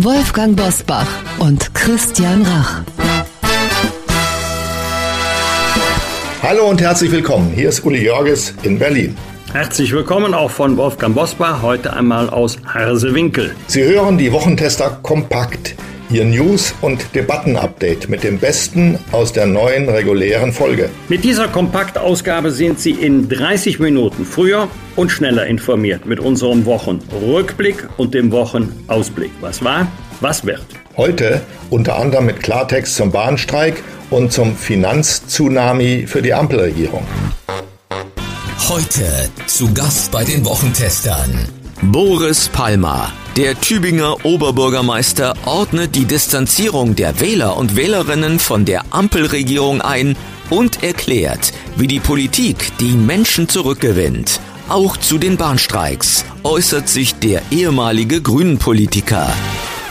Wolfgang Bosbach und Christian Rach. Hallo und herzlich willkommen. Hier ist Uli Jörges in Berlin. Herzlich willkommen auch von Wolfgang Bosbach, heute einmal aus Harsewinkel. Sie hören die Wochentester kompakt. Ihr News- und Debattenupdate mit dem Besten aus der neuen regulären Folge. Mit dieser Kompaktausgabe sind Sie in 30 Minuten früher und schneller informiert mit unserem Wochenrückblick und dem Wochenausblick. Was war, was wird. Heute unter anderem mit Klartext zum Bahnstreik und zum Finanztsunami für die Ampelregierung. Heute zu Gast bei den Wochentestern. Boris Palmer, der Tübinger Oberbürgermeister, ordnet die Distanzierung der Wähler und Wählerinnen von der Ampelregierung ein und erklärt, wie die Politik die Menschen zurückgewinnt. Auch zu den Bahnstreiks äußert sich der ehemalige Grünen-Politiker.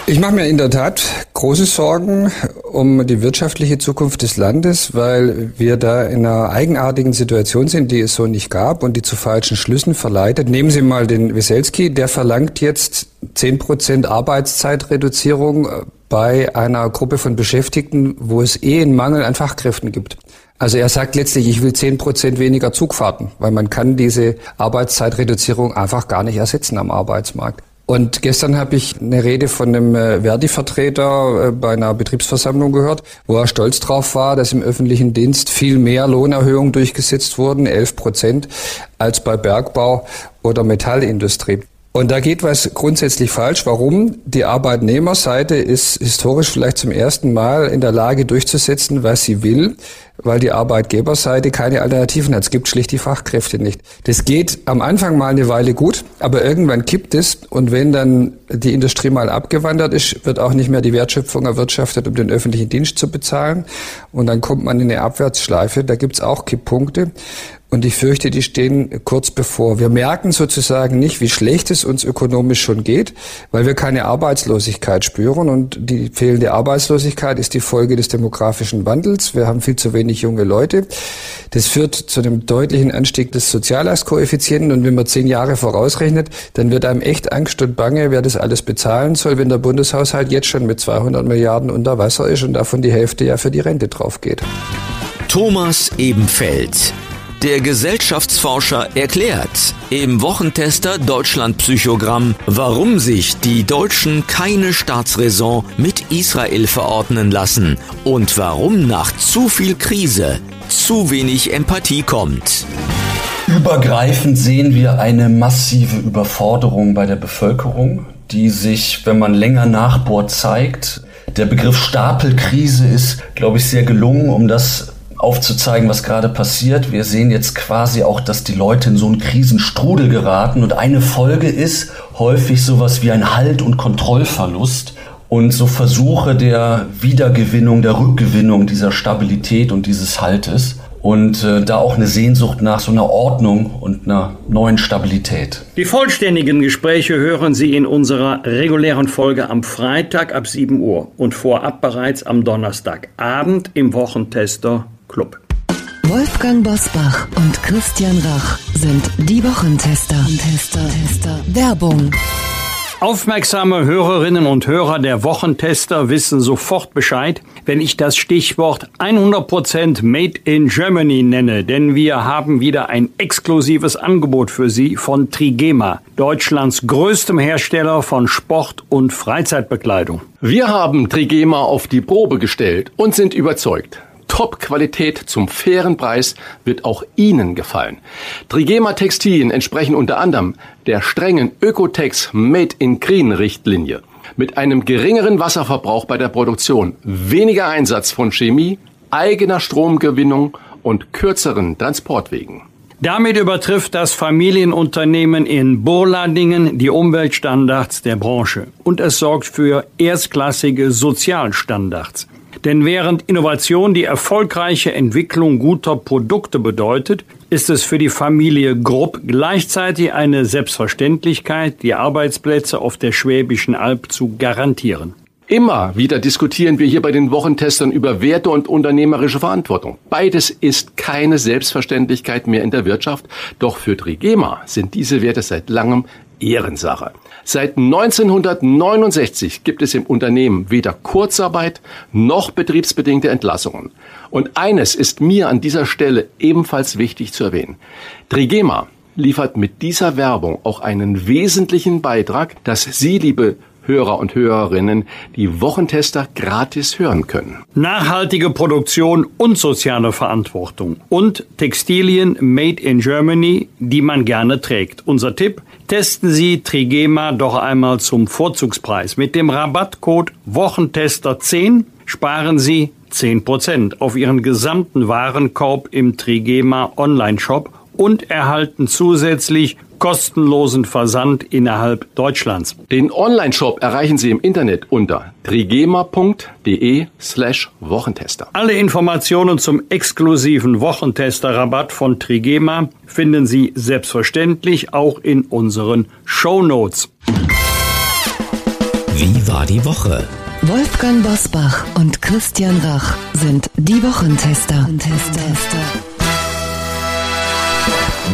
Ich mache mir in der Tat große Sorgen um die wirtschaftliche Zukunft des Landes, weil wir da in einer eigenartigen Situation sind, die es so nicht gab und die zu falschen Schlüssen verleitet. Nehmen Sie mal den Wieselski, der verlangt jetzt 10 Prozent Arbeitszeitreduzierung bei einer Gruppe von Beschäftigten, wo es eh einen Mangel an Fachkräften gibt. Also er sagt letztlich, ich will 10 Prozent weniger Zugfahrten, weil man kann diese Arbeitszeitreduzierung einfach gar nicht ersetzen am Arbeitsmarkt. Und gestern habe ich eine Rede von einem äh, Verdi-Vertreter äh, bei einer Betriebsversammlung gehört, wo er stolz drauf war, dass im öffentlichen Dienst viel mehr Lohnerhöhungen durchgesetzt wurden, 11 Prozent, als bei Bergbau oder Metallindustrie. Und da geht was grundsätzlich falsch. Warum? Die Arbeitnehmerseite ist historisch vielleicht zum ersten Mal in der Lage durchzusetzen, was sie will, weil die Arbeitgeberseite keine Alternativen hat. Es gibt schlicht die Fachkräfte nicht. Das geht am Anfang mal eine Weile gut, aber irgendwann kippt es und wenn dann die Industrie mal abgewandert ist, wird auch nicht mehr die Wertschöpfung erwirtschaftet, um den öffentlichen Dienst zu bezahlen. Und dann kommt man in eine Abwärtsschleife. Da gibt's auch Kipppunkte. Und ich fürchte, die stehen kurz bevor. Wir merken sozusagen nicht, wie schlecht es uns ökonomisch schon geht, weil wir keine Arbeitslosigkeit spüren. Und die fehlende Arbeitslosigkeit ist die Folge des demografischen Wandels. Wir haben viel zu wenig junge Leute. Das führt zu einem deutlichen Anstieg des Soziallastkoeffizienten. Und wenn man zehn Jahre vorausrechnet, dann wird einem echt Angst und Bange, wer das alles bezahlen soll, wenn der Bundeshaushalt jetzt schon mit 200 Milliarden unter Wasser ist und davon die Hälfte ja für die Rente drauf geht. Thomas Ebenfeld der Gesellschaftsforscher erklärt im Wochentester Deutschland Psychogramm, warum sich die Deutschen keine Staatsräson mit Israel verordnen lassen und warum nach zu viel Krise zu wenig Empathie kommt. Übergreifend sehen wir eine massive Überforderung bei der Bevölkerung, die sich, wenn man länger nachbohrt, zeigt. Der Begriff Stapelkrise ist, glaube ich, sehr gelungen, um das aufzuzeigen, was gerade passiert. Wir sehen jetzt quasi auch, dass die Leute in so einen Krisenstrudel geraten und eine Folge ist häufig sowas wie ein Halt- und Kontrollverlust und so Versuche der Wiedergewinnung, der Rückgewinnung dieser Stabilität und dieses Haltes und äh, da auch eine Sehnsucht nach so einer Ordnung und einer neuen Stabilität. Die vollständigen Gespräche hören Sie in unserer regulären Folge am Freitag ab 7 Uhr und vorab bereits am Donnerstagabend im Wochentester Club. Wolfgang Bosbach und Christian Rach sind die Wochentester. Tester, Tester. Werbung. Aufmerksame Hörerinnen und Hörer der Wochentester wissen sofort Bescheid, wenn ich das Stichwort 100% Made in Germany nenne, denn wir haben wieder ein exklusives Angebot für Sie von Trigema, Deutschlands größtem Hersteller von Sport- und Freizeitbekleidung. Wir haben Trigema auf die Probe gestellt und sind überzeugt. Top-Qualität zum fairen Preis wird auch Ihnen gefallen. Trigema Textilien entsprechen unter anderem der strengen Ökotex Made in Green Richtlinie. Mit einem geringeren Wasserverbrauch bei der Produktion, weniger Einsatz von Chemie, eigener Stromgewinnung und kürzeren Transportwegen. Damit übertrifft das Familienunternehmen in Burladingen die Umweltstandards der Branche und es sorgt für erstklassige Sozialstandards. Denn während Innovation die erfolgreiche Entwicklung guter Produkte bedeutet, ist es für die Familie Grupp gleichzeitig eine Selbstverständlichkeit, die Arbeitsplätze auf der Schwäbischen Alb zu garantieren. Immer wieder diskutieren wir hier bei den Wochentestern über Werte und unternehmerische Verantwortung. Beides ist keine Selbstverständlichkeit mehr in der Wirtschaft, doch für Trigema sind diese Werte seit langem Ehrensache. Seit 1969 gibt es im Unternehmen weder Kurzarbeit noch betriebsbedingte Entlassungen. Und eines ist mir an dieser Stelle ebenfalls wichtig zu erwähnen. Trigema liefert mit dieser Werbung auch einen wesentlichen Beitrag, dass Sie, liebe Hörer und Hörerinnen die Wochentester gratis hören können. Nachhaltige Produktion und soziale Verantwortung und Textilien made in Germany, die man gerne trägt. Unser Tipp, testen Sie Trigema doch einmal zum Vorzugspreis. Mit dem Rabattcode Wochentester 10 sparen Sie 10% auf Ihren gesamten Warenkorb im Trigema Online-Shop und erhalten zusätzlich kostenlosen Versand innerhalb Deutschlands. Den Online-Shop erreichen Sie im Internet unter trigema.de slash Wochentester. Alle Informationen zum exklusiven Wochentester-Rabatt von Trigema finden Sie selbstverständlich auch in unseren Show Notes. Wie war die Woche? Wolfgang Bosbach und Christian Rach sind die Wochentester. Wochentester.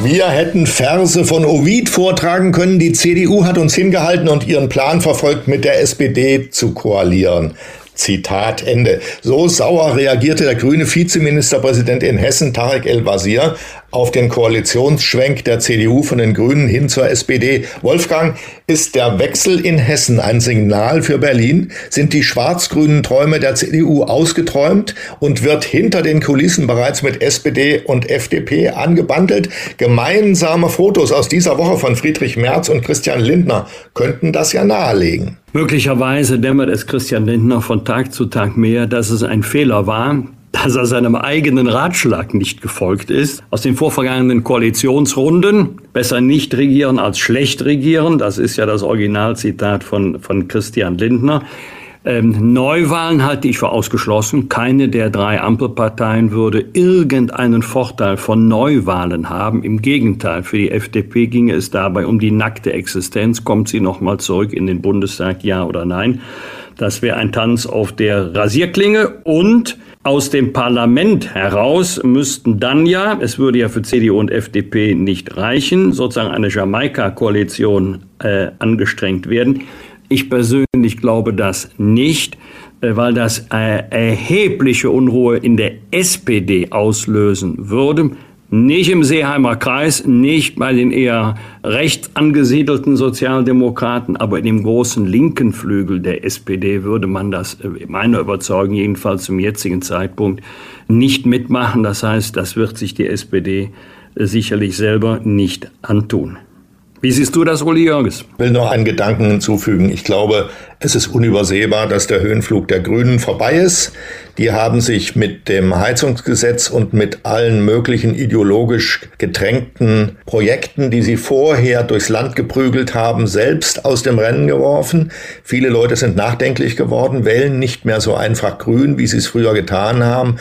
Wir hätten Verse von Ovid vortragen können. Die CDU hat uns hingehalten und ihren Plan verfolgt, mit der SPD zu koalieren. Zitat Ende. So sauer reagierte der grüne Vizeministerpräsident in Hessen, Tarek El-Wazir, auf den Koalitionsschwenk der CDU von den Grünen hin zur SPD. Wolfgang, ist der Wechsel in Hessen ein Signal für Berlin? Sind die schwarz-grünen Träume der CDU ausgeträumt und wird hinter den Kulissen bereits mit SPD und FDP angebandelt? Gemeinsame Fotos aus dieser Woche von Friedrich Merz und Christian Lindner könnten das ja nahelegen. Möglicherweise dämmert es Christian Lindner von Tag zu Tag mehr, dass es ein Fehler war, dass er seinem eigenen Ratschlag nicht gefolgt ist. Aus den vorvergangenen Koalitionsrunden, besser nicht regieren als schlecht regieren, das ist ja das Originalzitat von, von Christian Lindner. Ähm, Neuwahlen halte ich für ausgeschlossen. Keine der drei Ampelparteien würde irgendeinen Vorteil von Neuwahlen haben. Im Gegenteil, für die FDP ginge es dabei um die nackte Existenz. Kommt sie nochmal zurück in den Bundestag, ja oder nein? Das wäre ein Tanz auf der Rasierklinge und aus dem Parlament heraus müssten dann ja, es würde ja für CDU und FDP nicht reichen, sozusagen eine Jamaika-Koalition äh, angestrengt werden. Ich persönlich glaube das nicht, äh, weil das äh, erhebliche Unruhe in der SPD auslösen würde. Nicht im Seeheimer Kreis, nicht bei den eher rechts angesiedelten Sozialdemokraten, aber in dem großen linken Flügel der SPD würde man das, äh, meiner Überzeugung jedenfalls zum jetzigen Zeitpunkt, nicht mitmachen. Das heißt, das wird sich die SPD sicherlich selber nicht antun. Wie siehst du das, Uli Jörges? Ich will noch einen Gedanken hinzufügen. Ich glaube, es ist unübersehbar, dass der Höhenflug der Grünen vorbei ist. Die haben sich mit dem Heizungsgesetz und mit allen möglichen ideologisch getränkten Projekten, die sie vorher durchs Land geprügelt haben, selbst aus dem Rennen geworfen. Viele Leute sind nachdenklich geworden, wählen nicht mehr so einfach grün, wie sie es früher getan haben.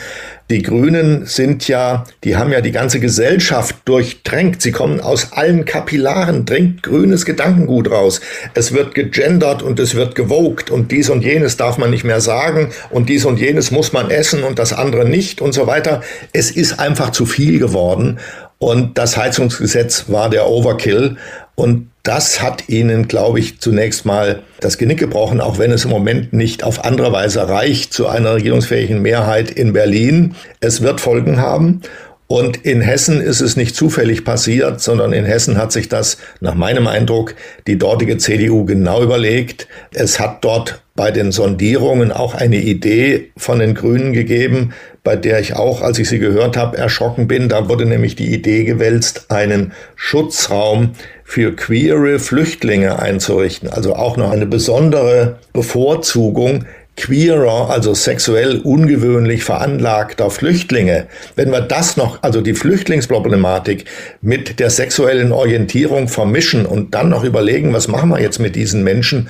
Die Grünen sind ja, die haben ja die ganze Gesellschaft durchdrängt. Sie kommen aus allen Kapillaren, dringt grünes Gedankengut raus. Es wird gegendert und es wird gewogt und dies und jenes darf man nicht mehr sagen und dies und jenes muss man essen und das andere nicht und so weiter. Es ist einfach zu viel geworden und das Heizungsgesetz war der Overkill und das hat ihnen, glaube ich, zunächst mal das Genick gebrochen, auch wenn es im Moment nicht auf andere Weise reicht zu einer regierungsfähigen Mehrheit in Berlin. Es wird Folgen haben. Und in Hessen ist es nicht zufällig passiert, sondern in Hessen hat sich das, nach meinem Eindruck, die dortige CDU genau überlegt. Es hat dort bei den Sondierungen auch eine Idee von den Grünen gegeben, bei der ich auch, als ich sie gehört habe, erschrocken bin. Da wurde nämlich die Idee gewälzt, einen Schutzraum für queere Flüchtlinge einzurichten. Also auch noch eine besondere Bevorzugung queerer, also sexuell ungewöhnlich veranlagter Flüchtlinge, wenn wir das noch, also die Flüchtlingsproblematik mit der sexuellen Orientierung vermischen und dann noch überlegen, was machen wir jetzt mit diesen Menschen,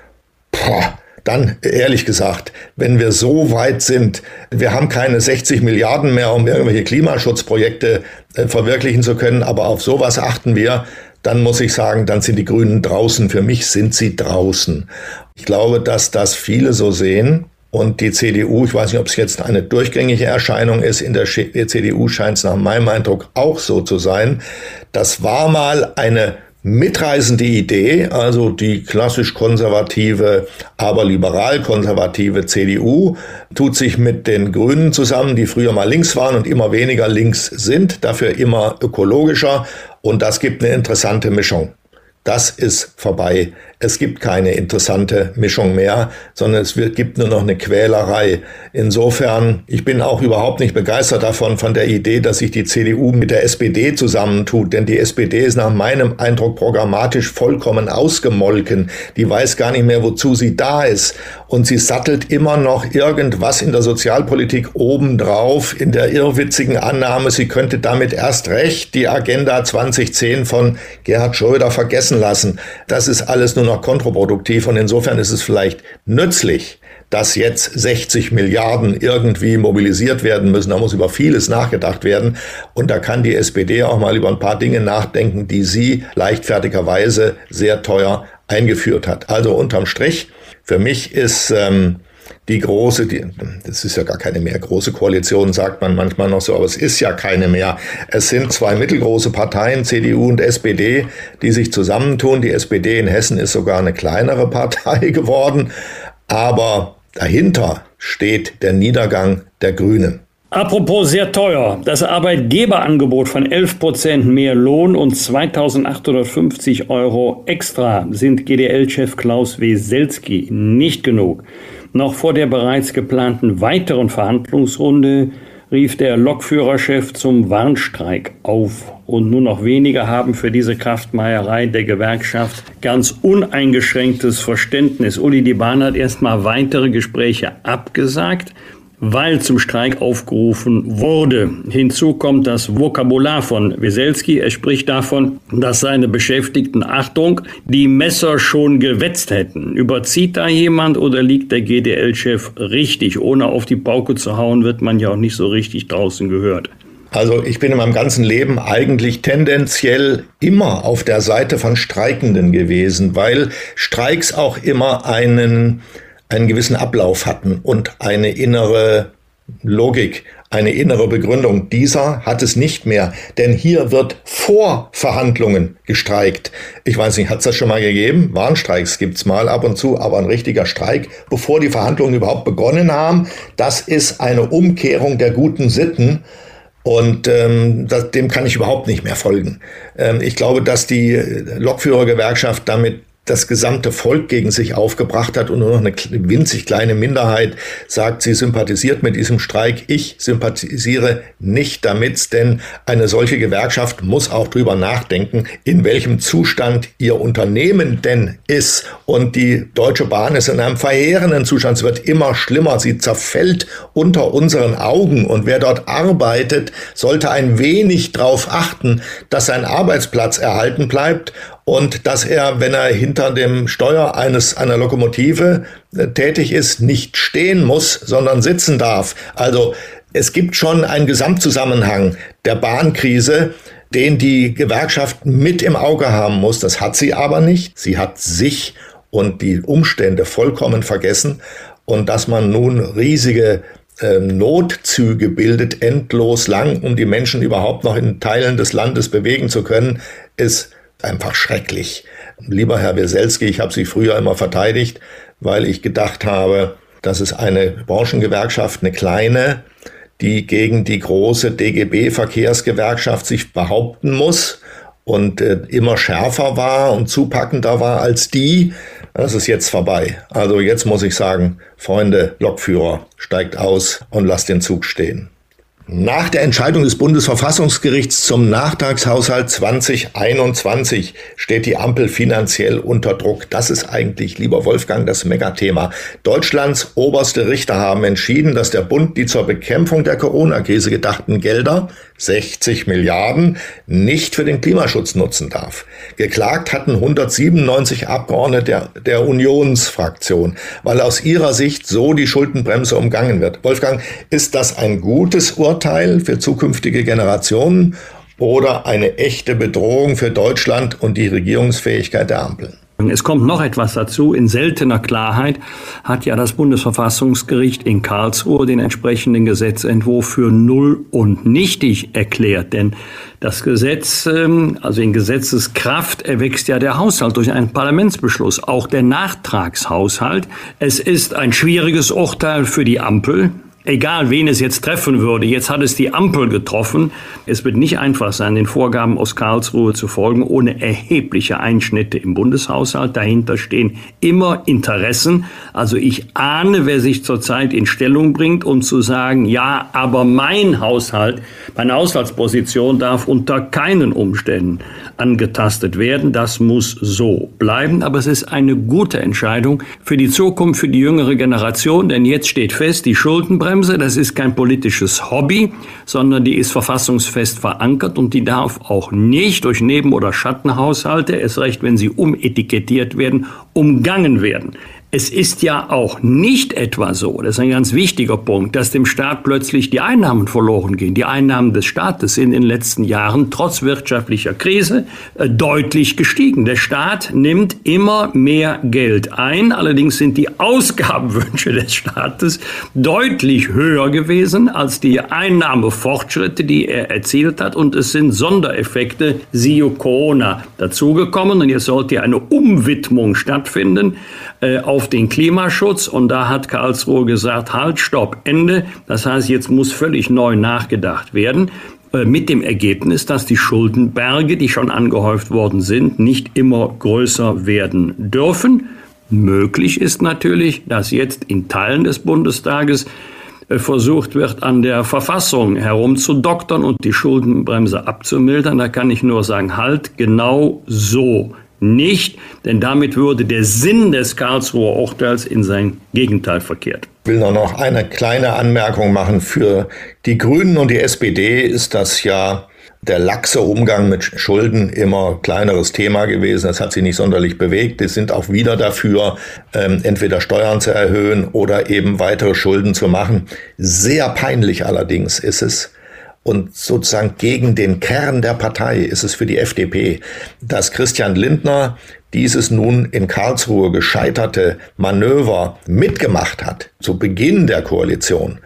boah, dann ehrlich gesagt, wenn wir so weit sind, wir haben keine 60 Milliarden mehr, um irgendwelche Klimaschutzprojekte äh, verwirklichen zu können, aber auf sowas achten wir, dann muss ich sagen, dann sind die Grünen draußen. Für mich sind sie draußen. Ich glaube, dass das viele so sehen. Und die CDU, ich weiß nicht, ob es jetzt eine durchgängige Erscheinung ist, in der CDU scheint es nach meinem Eindruck auch so zu sein. Das war mal eine mitreißende Idee, also die klassisch konservative, aber liberal-konservative CDU tut sich mit den Grünen zusammen, die früher mal links waren und immer weniger links sind, dafür immer ökologischer und das gibt eine interessante Mischung. Das ist vorbei. Es gibt keine interessante Mischung mehr, sondern es wird, gibt nur noch eine Quälerei. Insofern, ich bin auch überhaupt nicht begeistert davon, von der Idee, dass sich die CDU mit der SPD zusammentut. Denn die SPD ist nach meinem Eindruck programmatisch vollkommen ausgemolken. Die weiß gar nicht mehr, wozu sie da ist. Und sie sattelt immer noch irgendwas in der Sozialpolitik obendrauf, in der irrwitzigen Annahme, sie könnte damit erst recht die Agenda 2010 von Gerhard Schröder vergessen lassen. Das ist alles nur noch noch kontraproduktiv und insofern ist es vielleicht nützlich, dass jetzt 60 Milliarden irgendwie mobilisiert werden müssen. Da muss über vieles nachgedacht werden. Und da kann die SPD auch mal über ein paar Dinge nachdenken, die sie leichtfertigerweise sehr teuer eingeführt hat. Also unterm Strich, für mich ist ähm, die große, die, das ist ja gar keine mehr große Koalition, sagt man manchmal noch so, aber es ist ja keine mehr. Es sind zwei mittelgroße Parteien, CDU und SPD, die sich zusammentun. Die SPD in Hessen ist sogar eine kleinere Partei geworden, aber dahinter steht der Niedergang der Grünen. Apropos sehr teuer. Das Arbeitgeberangebot von 11 Prozent mehr Lohn und 2850 Euro extra sind GDL-Chef Klaus Weselski nicht genug. Noch vor der bereits geplanten weiteren Verhandlungsrunde rief der Lokführerchef zum Warnstreik auf. Und nur noch wenige haben für diese Kraftmeierei der Gewerkschaft ganz uneingeschränktes Verständnis. Uli die Bahn hat erstmal weitere Gespräche abgesagt weil zum Streik aufgerufen wurde. Hinzu kommt das Vokabular von Weselski. Er spricht davon, dass seine Beschäftigten, Achtung, die Messer schon gewetzt hätten. Überzieht da jemand oder liegt der GDL-Chef richtig? Ohne auf die Pauke zu hauen, wird man ja auch nicht so richtig draußen gehört. Also ich bin in meinem ganzen Leben eigentlich tendenziell immer auf der Seite von Streikenden gewesen, weil Streiks auch immer einen einen gewissen Ablauf hatten und eine innere Logik, eine innere Begründung. Dieser hat es nicht mehr, denn hier wird vor Verhandlungen gestreikt. Ich weiß nicht, hat es das schon mal gegeben? Warnstreiks gibt's mal ab und zu, aber ein richtiger Streik, bevor die Verhandlungen überhaupt begonnen haben, das ist eine Umkehrung der guten Sitten. Und ähm, das, dem kann ich überhaupt nicht mehr folgen. Ähm, ich glaube, dass die Lokführergewerkschaft damit das gesamte Volk gegen sich aufgebracht hat und nur noch eine winzig kleine Minderheit sagt, sie sympathisiert mit diesem Streik. Ich sympathisiere nicht damit, denn eine solche Gewerkschaft muss auch drüber nachdenken, in welchem Zustand ihr Unternehmen denn ist. Und die Deutsche Bahn ist in einem verheerenden Zustand. Es wird immer schlimmer. Sie zerfällt unter unseren Augen. Und wer dort arbeitet, sollte ein wenig darauf achten, dass sein Arbeitsplatz erhalten bleibt und dass er, wenn er hinter dem Steuer eines einer Lokomotive äh, tätig ist, nicht stehen muss, sondern sitzen darf. Also es gibt schon einen Gesamtzusammenhang der Bahnkrise, den die Gewerkschaft mit im Auge haben muss. Das hat sie aber nicht. Sie hat sich und die Umstände vollkommen vergessen. Und dass man nun riesige äh, Notzüge bildet, endlos lang, um die Menschen überhaupt noch in Teilen des Landes bewegen zu können, ist einfach schrecklich. Lieber Herr Weselski, ich habe Sie früher immer verteidigt, weil ich gedacht habe, das ist eine Branchengewerkschaft, eine kleine, die gegen die große DGB-Verkehrsgewerkschaft sich behaupten muss und äh, immer schärfer war und zupackender war als die. Das ist jetzt vorbei. Also jetzt muss ich sagen, Freunde, Lokführer, steigt aus und lasst den Zug stehen. Nach der Entscheidung des Bundesverfassungsgerichts zum Nachtragshaushalt 2021 steht die Ampel finanziell unter Druck. Das ist eigentlich, lieber Wolfgang, das Megathema. Deutschlands oberste Richter haben entschieden, dass der Bund die zur Bekämpfung der Corona-Krise gedachten Gelder, 60 Milliarden, nicht für den Klimaschutz nutzen darf. Geklagt hatten 197 Abgeordnete der, der Unionsfraktion, weil aus ihrer Sicht so die Schuldenbremse umgangen wird. Wolfgang, ist das ein gutes Urteil? Für zukünftige Generationen oder eine echte Bedrohung für Deutschland und die Regierungsfähigkeit der Ampel. Es kommt noch etwas dazu. In seltener Klarheit hat ja das Bundesverfassungsgericht in Karlsruhe den entsprechenden Gesetzentwurf für null und nichtig erklärt. Denn das Gesetz, ähm, also in Gesetzeskraft, erwächst ja der Haushalt durch einen Parlamentsbeschluss, auch der Nachtragshaushalt. Es ist ein schwieriges Urteil für die Ampel egal wen es jetzt treffen würde, jetzt hat es die Ampel getroffen. Es wird nicht einfach sein, den Vorgaben aus Karlsruhe zu folgen, ohne erhebliche Einschnitte im Bundeshaushalt. Dahinter stehen immer Interessen. Also ich ahne, wer sich zurzeit in Stellung bringt, um zu sagen, ja, aber mein Haushalt, meine Haushaltsposition darf unter keinen Umständen angetastet werden. Das muss so bleiben. Aber es ist eine gute Entscheidung für die Zukunft, für die jüngere Generation, denn jetzt steht fest, die Schuldenbremse Schuldenbremse, das ist kein politisches Hobby, sondern die ist verfassungsfest verankert und die darf auch nicht durch Neben- oder Schattenhaushalte, erst recht, wenn sie umetikettiert werden, umgangen werden. Es ist ja auch nicht etwa so, das ist ein ganz wichtiger Punkt, dass dem Staat plötzlich die Einnahmen verloren gehen. Die Einnahmen des Staates sind in den letzten Jahren trotz wirtschaftlicher Krise äh, deutlich gestiegen. Der Staat nimmt immer mehr Geld ein, allerdings sind die Ausgabenwünsche des Staates deutlich höher gewesen als die Einnahmefortschritte, die er erzielt hat und es sind Sondereffekte, siehe Corona, dazugekommen und jetzt sollte eine Umwidmung stattfinden äh, auf den Klimaschutz. Und da hat Karlsruhe gesagt, halt, stopp, Ende. Das heißt, jetzt muss völlig neu nachgedacht werden äh, mit dem Ergebnis, dass die Schuldenberge, die schon angehäuft worden sind, nicht immer größer werden dürfen. Möglich ist natürlich, dass jetzt in Teilen des Bundestages äh, versucht wird, an der Verfassung herumzudoktern und die Schuldenbremse abzumildern. Da kann ich nur sagen, halt, genau so nicht, denn damit würde der Sinn des Karlsruher Urteils in sein Gegenteil verkehrt. Ich will noch eine kleine Anmerkung machen. Für die Grünen und die SPD ist das ja der laxe Umgang mit Schulden immer kleineres Thema gewesen. Das hat sie nicht sonderlich bewegt. Die sind auch wieder dafür, ähm, entweder Steuern zu erhöhen oder eben weitere Schulden zu machen. Sehr peinlich allerdings ist es, und sozusagen gegen den Kern der Partei ist es für die FDP, dass Christian Lindner dieses nun in Karlsruhe gescheiterte Manöver mitgemacht hat, zu Beginn der Koalition,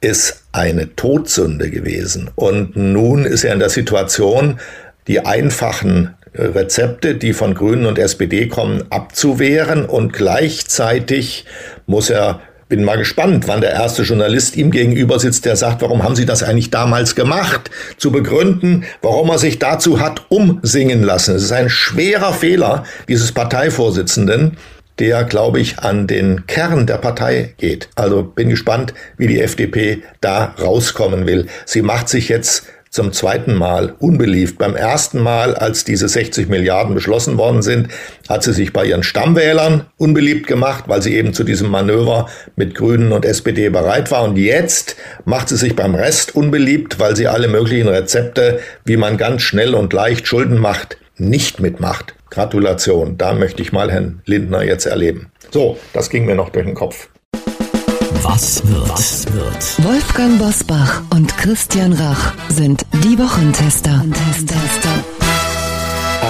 ist eine Todsünde gewesen. Und nun ist er in der Situation, die einfachen Rezepte, die von Grünen und SPD kommen, abzuwehren und gleichzeitig muss er bin mal gespannt, wann der erste Journalist ihm gegenüber sitzt, der sagt, warum haben Sie das eigentlich damals gemacht? Zu begründen, warum er sich dazu hat umsingen lassen. Es ist ein schwerer Fehler dieses Parteivorsitzenden, der, glaube ich, an den Kern der Partei geht. Also bin gespannt, wie die FDP da rauskommen will. Sie macht sich jetzt zum zweiten Mal unbeliebt. Beim ersten Mal, als diese 60 Milliarden beschlossen worden sind, hat sie sich bei ihren Stammwählern unbeliebt gemacht, weil sie eben zu diesem Manöver mit Grünen und SPD bereit war. Und jetzt macht sie sich beim Rest unbeliebt, weil sie alle möglichen Rezepte, wie man ganz schnell und leicht Schulden macht, nicht mitmacht. Gratulation, da möchte ich mal Herrn Lindner jetzt erleben. So, das ging mir noch durch den Kopf. Was wird? Was wird? Wolfgang Bosbach und Christian Rach sind die Wochentester. Tester.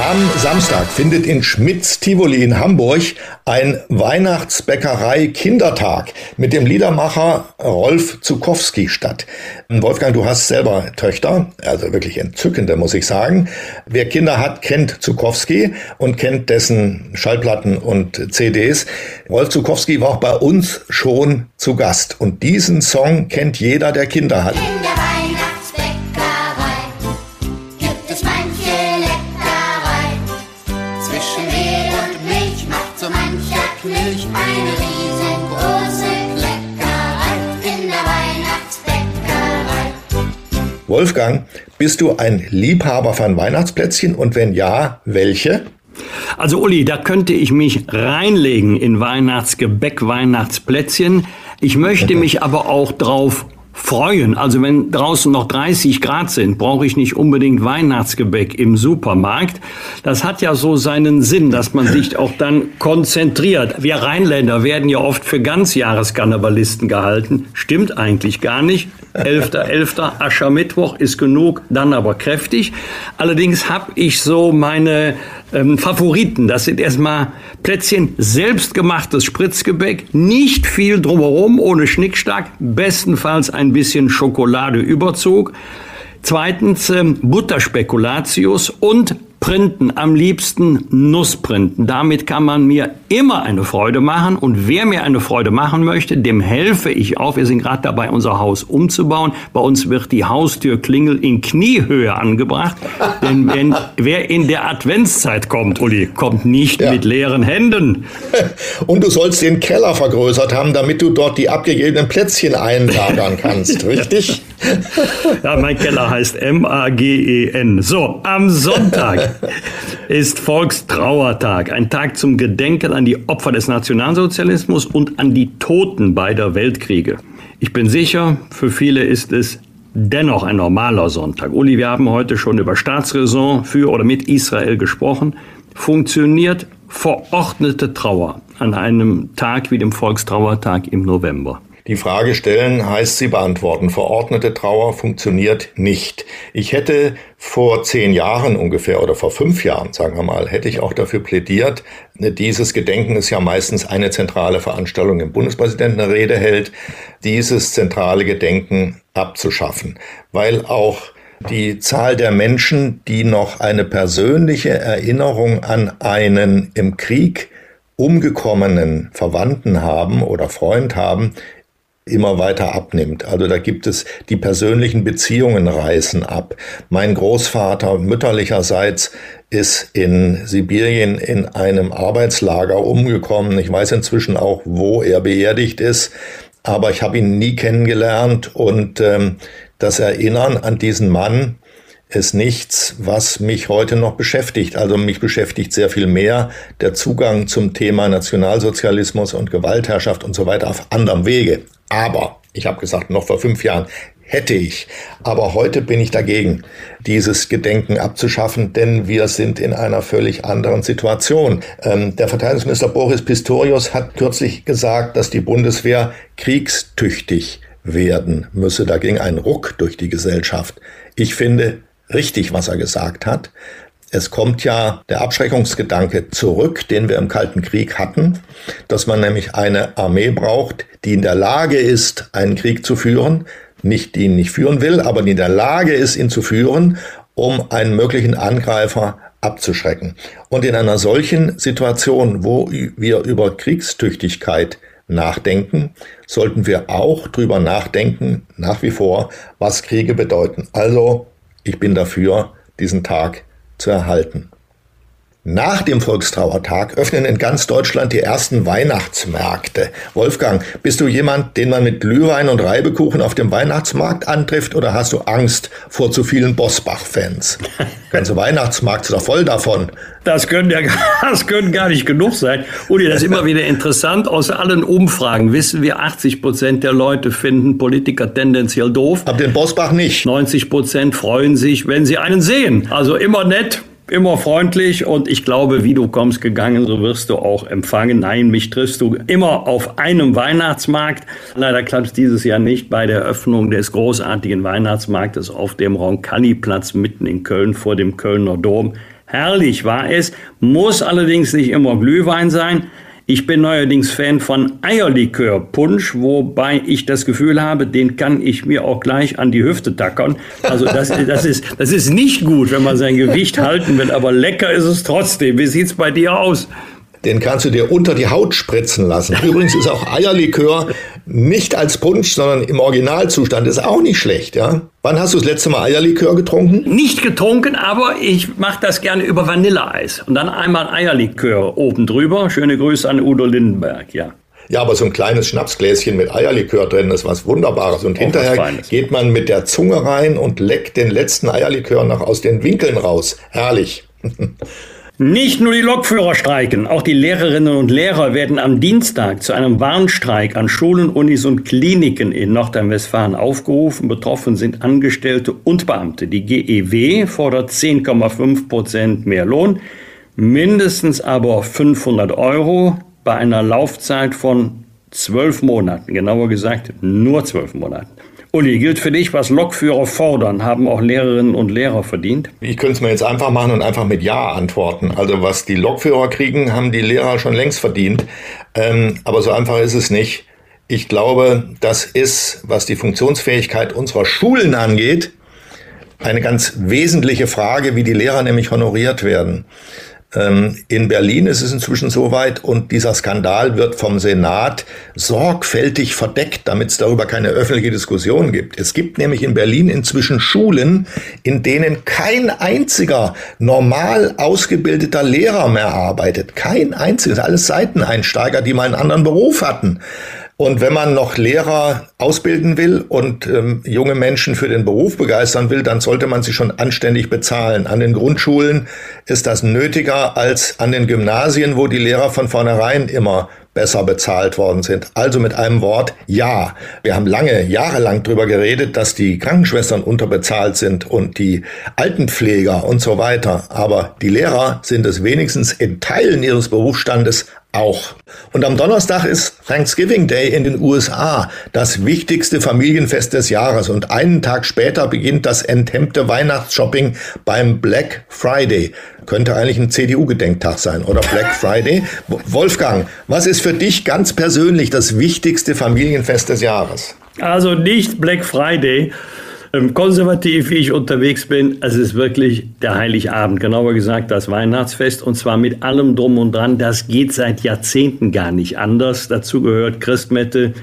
Am Samstag findet in Schmitz-Tivoli in Hamburg ein Weihnachtsbäckerei-Kindertag mit dem Liedermacher Rolf Zukowski statt. Wolfgang, du hast selber Töchter, also wirklich entzückende, muss ich sagen. Wer Kinder hat, kennt Zukowski und kennt dessen Schallplatten und CDs. Rolf Zukowski war auch bei uns schon zu Gast und diesen Song kennt jeder, der Kinder hat. Milch Wolfgang, bist du ein Liebhaber von Weihnachtsplätzchen und wenn ja, welche? Also Uli, da könnte ich mich reinlegen in Weihnachtsgebäck, Weihnachtsplätzchen. Ich möchte mich aber auch drauf freuen. Also wenn draußen noch 30 Grad sind, brauche ich nicht unbedingt Weihnachtsgebäck im Supermarkt. Das hat ja so seinen Sinn, dass man sich auch dann konzentriert. Wir Rheinländer werden ja oft für Ganzjahreskarnevalisten gehalten. Stimmt eigentlich gar nicht. 11.11. Aschermittwoch ist genug, dann aber kräftig. Allerdings habe ich so meine ähm, Favoriten. Das sind erstmal Plätzchen, selbstgemachtes Spritzgebäck, nicht viel drumherum, ohne Schnickschnack, bestenfalls ein bisschen Schokoladeüberzug. Zweitens ähm, Butterspekulatius und Printen, am liebsten Nussprinten. Damit kann man mir immer eine Freude machen und wer mir eine Freude machen möchte, dem helfe ich auch. Wir sind gerade dabei, unser Haus umzubauen. Bei uns wird die Haustürklingel in Kniehöhe angebracht, denn wenn, wer in der Adventszeit kommt, Uli, kommt nicht ja. mit leeren Händen. Und du sollst den Keller vergrößert haben, damit du dort die abgegebenen Plätzchen einlagern kannst, richtig? ja, mein Keller heißt M-A-G-E-N. So, am Sonntag ist Volkstrauertag, ein Tag zum Gedenken an die Opfer des Nationalsozialismus und an die Toten beider Weltkriege. Ich bin sicher, für viele ist es dennoch ein normaler Sonntag. Uli, wir haben heute schon über Staatsräson für oder mit Israel gesprochen. Funktioniert verordnete Trauer an einem Tag wie dem Volkstrauertag im November? Die Frage stellen heißt sie beantworten. Verordnete Trauer funktioniert nicht. Ich hätte vor zehn Jahren ungefähr oder vor fünf Jahren, sagen wir mal, hätte ich auch dafür plädiert, dieses Gedenken ist ja meistens eine zentrale Veranstaltung im Bundespräsidenten eine Rede hält, dieses zentrale Gedenken abzuschaffen, weil auch die Zahl der Menschen, die noch eine persönliche Erinnerung an einen im Krieg umgekommenen Verwandten haben oder Freund haben, immer weiter abnimmt. Also da gibt es die persönlichen Beziehungen reißen ab. Mein Großvater mütterlicherseits ist in Sibirien in einem Arbeitslager umgekommen. Ich weiß inzwischen auch, wo er beerdigt ist, aber ich habe ihn nie kennengelernt und ähm, das Erinnern an diesen Mann ist nichts, was mich heute noch beschäftigt. Also mich beschäftigt sehr viel mehr der Zugang zum Thema Nationalsozialismus und Gewaltherrschaft und so weiter auf anderem Wege. Aber, ich habe gesagt, noch vor fünf Jahren hätte ich. Aber heute bin ich dagegen, dieses Gedenken abzuschaffen, denn wir sind in einer völlig anderen Situation. Ähm, der Verteidigungsminister Boris Pistorius hat kürzlich gesagt, dass die Bundeswehr kriegstüchtig werden müsse. Da ging ein Ruck durch die Gesellschaft. Ich finde richtig, was er gesagt hat. Es kommt ja der Abschreckungsgedanke zurück, den wir im Kalten Krieg hatten, dass man nämlich eine Armee braucht, die in der Lage ist, einen Krieg zu führen, nicht die ihn nicht führen will, aber die in der Lage ist, ihn zu führen, um einen möglichen Angreifer abzuschrecken. Und in einer solchen Situation, wo wir über Kriegstüchtigkeit nachdenken, sollten wir auch drüber nachdenken, nach wie vor, was Kriege bedeuten. Also, ich bin dafür, diesen Tag zu erhalten. Nach dem Volkstrauertag öffnen in ganz Deutschland die ersten Weihnachtsmärkte. Wolfgang, bist du jemand, den man mit Glühwein und Reibekuchen auf dem Weihnachtsmarkt antrifft oder hast du Angst vor zu vielen Bosbach-Fans? Der ganze Weihnachtsmarkt ist doch voll davon. Das können, ja, das können gar nicht genug sein. Uli, das ist immer wieder interessant. Aus allen Umfragen wissen wir, 80 Prozent der Leute finden Politiker tendenziell doof. Aber den Bosbach nicht. 90 Prozent freuen sich, wenn sie einen sehen. Also immer nett immer freundlich und ich glaube, wie du kommst gegangen, so wirst du auch empfangen. Nein, mich triffst du immer auf einem Weihnachtsmarkt. Leider klappt es dieses Jahr nicht bei der Öffnung des großartigen Weihnachtsmarktes auf dem Roncalli-Platz mitten in Köln vor dem Kölner Dom. Herrlich war es, muss allerdings nicht immer Glühwein sein. Ich bin neuerdings Fan von Eierlikör-Punsch, wobei ich das Gefühl habe, den kann ich mir auch gleich an die Hüfte tackern. Also das, das, ist, das ist nicht gut, wenn man sein Gewicht halten will, aber lecker ist es trotzdem. Wie sieht's bei dir aus? Den kannst du dir unter die Haut spritzen lassen. Übrigens ist auch Eierlikör nicht als Punsch, sondern im Originalzustand. Ist auch nicht schlecht, ja. Wann hast du das letzte Mal Eierlikör getrunken? Nicht getrunken, aber ich mache das gerne über Vanilleeis. Und dann einmal Eierlikör oben drüber. Schöne Grüße an Udo Lindenberg, ja. Ja, aber so ein kleines Schnapsgläschen mit Eierlikör drin ist was Wunderbares. Und Auch hinterher geht man mit der Zunge rein und leckt den letzten Eierlikör noch aus den Winkeln raus. Herrlich. Nicht nur die Lokführer streiken, auch die Lehrerinnen und Lehrer werden am Dienstag zu einem Warnstreik an Schulen, Unis und Kliniken in Nordrhein-Westfalen aufgerufen. Betroffen sind Angestellte und Beamte. Die GEW fordert 10,5 Prozent mehr Lohn, mindestens aber 500 Euro bei einer Laufzeit von zwölf Monaten. Genauer gesagt, nur zwölf Monaten. Uli, gilt für dich, was Lokführer fordern, haben auch Lehrerinnen und Lehrer verdient? Ich könnte es mir jetzt einfach machen und einfach mit Ja antworten. Also was die Lokführer kriegen, haben die Lehrer schon längst verdient. Ähm, aber so einfach ist es nicht. Ich glaube, das ist, was die Funktionsfähigkeit unserer Schulen angeht, eine ganz wesentliche Frage, wie die Lehrer nämlich honoriert werden. Ähm, in Berlin ist es inzwischen soweit und dieser Skandal wird vom Senat sorgfältig verdeckt, damit es darüber keine öffentliche Diskussion gibt. Es gibt nämlich in Berlin inzwischen Schulen, in denen kein einziger normal ausgebildeter Lehrer mehr arbeitet. Kein einziges, alles Seiteneinsteiger, die mal einen anderen Beruf hatten. Und wenn man noch Lehrer ausbilden will und ähm, junge Menschen für den Beruf begeistern will, dann sollte man sie schon anständig bezahlen. An den Grundschulen ist das nötiger als an den Gymnasien, wo die Lehrer von vornherein immer besser bezahlt worden sind. Also mit einem Wort ja. Wir haben lange, jahrelang darüber geredet, dass die Krankenschwestern unterbezahlt sind und die Altenpfleger und so weiter. Aber die Lehrer sind es wenigstens in Teilen ihres Berufsstandes auch. Und am Donnerstag ist Thanksgiving Day in den USA, das wichtigste Familienfest des Jahres. Und einen Tag später beginnt das enthemmte Weihnachtsshopping beim Black Friday. Könnte eigentlich ein CDU-Gedenktag sein oder Black Friday. Wolfgang, was ist für dich ganz persönlich das wichtigste Familienfest des Jahres? Also nicht Black Friday, konservativ, wie ich unterwegs bin, es ist wirklich der Heiligabend, genauer gesagt das Weihnachtsfest und zwar mit allem drum und dran. Das geht seit Jahrzehnten gar nicht anders. Dazu gehört Christmette,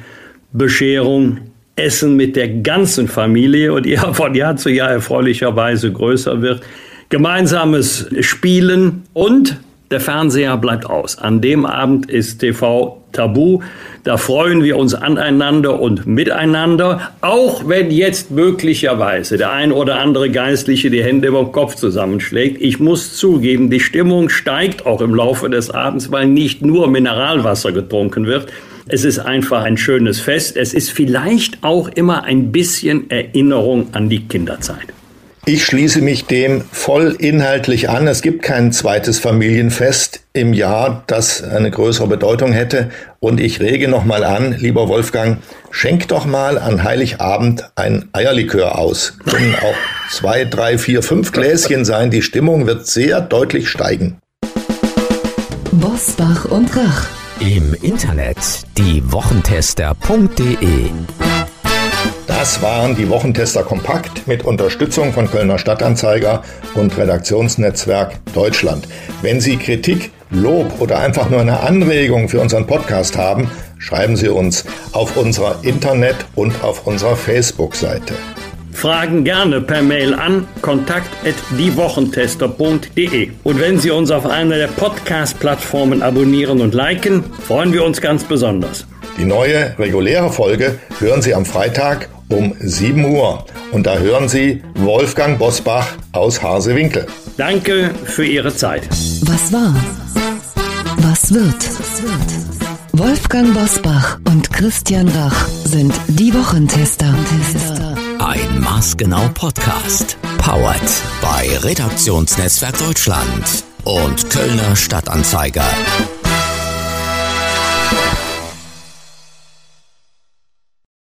Bescherung, Essen mit der ganzen Familie und ihr von Jahr zu Jahr erfreulicherweise größer wird. Gemeinsames Spielen und der Fernseher bleibt aus. An dem Abend ist TV tabu. Da freuen wir uns aneinander und miteinander, auch wenn jetzt möglicherweise der ein oder andere Geistliche die Hände über den Kopf zusammenschlägt. Ich muss zugeben, die Stimmung steigt auch im Laufe des Abends, weil nicht nur Mineralwasser getrunken wird. Es ist einfach ein schönes Fest. Es ist vielleicht auch immer ein bisschen Erinnerung an die Kinderzeit. Ich schließe mich dem voll inhaltlich an. Es gibt kein zweites Familienfest im Jahr, das eine größere Bedeutung hätte. Und ich rege nochmal an, lieber Wolfgang, schenk doch mal an Heiligabend ein Eierlikör aus. Können auch zwei, drei, vier, fünf Gläschen sein. Die Stimmung wird sehr deutlich steigen. Bosbach und Rach. Im Internet diewochentester.de das waren die Wochentester Kompakt mit Unterstützung von Kölner Stadtanzeiger und Redaktionsnetzwerk Deutschland. Wenn Sie Kritik, Lob oder einfach nur eine Anregung für unseren Podcast haben, schreiben Sie uns auf unserer Internet- und auf unserer Facebook-Seite. Fragen gerne per Mail an kontakt@diewochentester.de. Und wenn Sie uns auf einer der Podcast-Plattformen abonnieren und liken, freuen wir uns ganz besonders. Die neue reguläre Folge hören Sie am Freitag um 7 Uhr. Und da hören Sie Wolfgang Bosbach aus Hasewinkel. Danke für Ihre Zeit. Was war? Was wird? Wolfgang Bosbach und Christian Rach sind die Wochentester. Ein maßgenau Podcast. Powered bei Redaktionsnetzwerk Deutschland und Kölner Stadtanzeiger.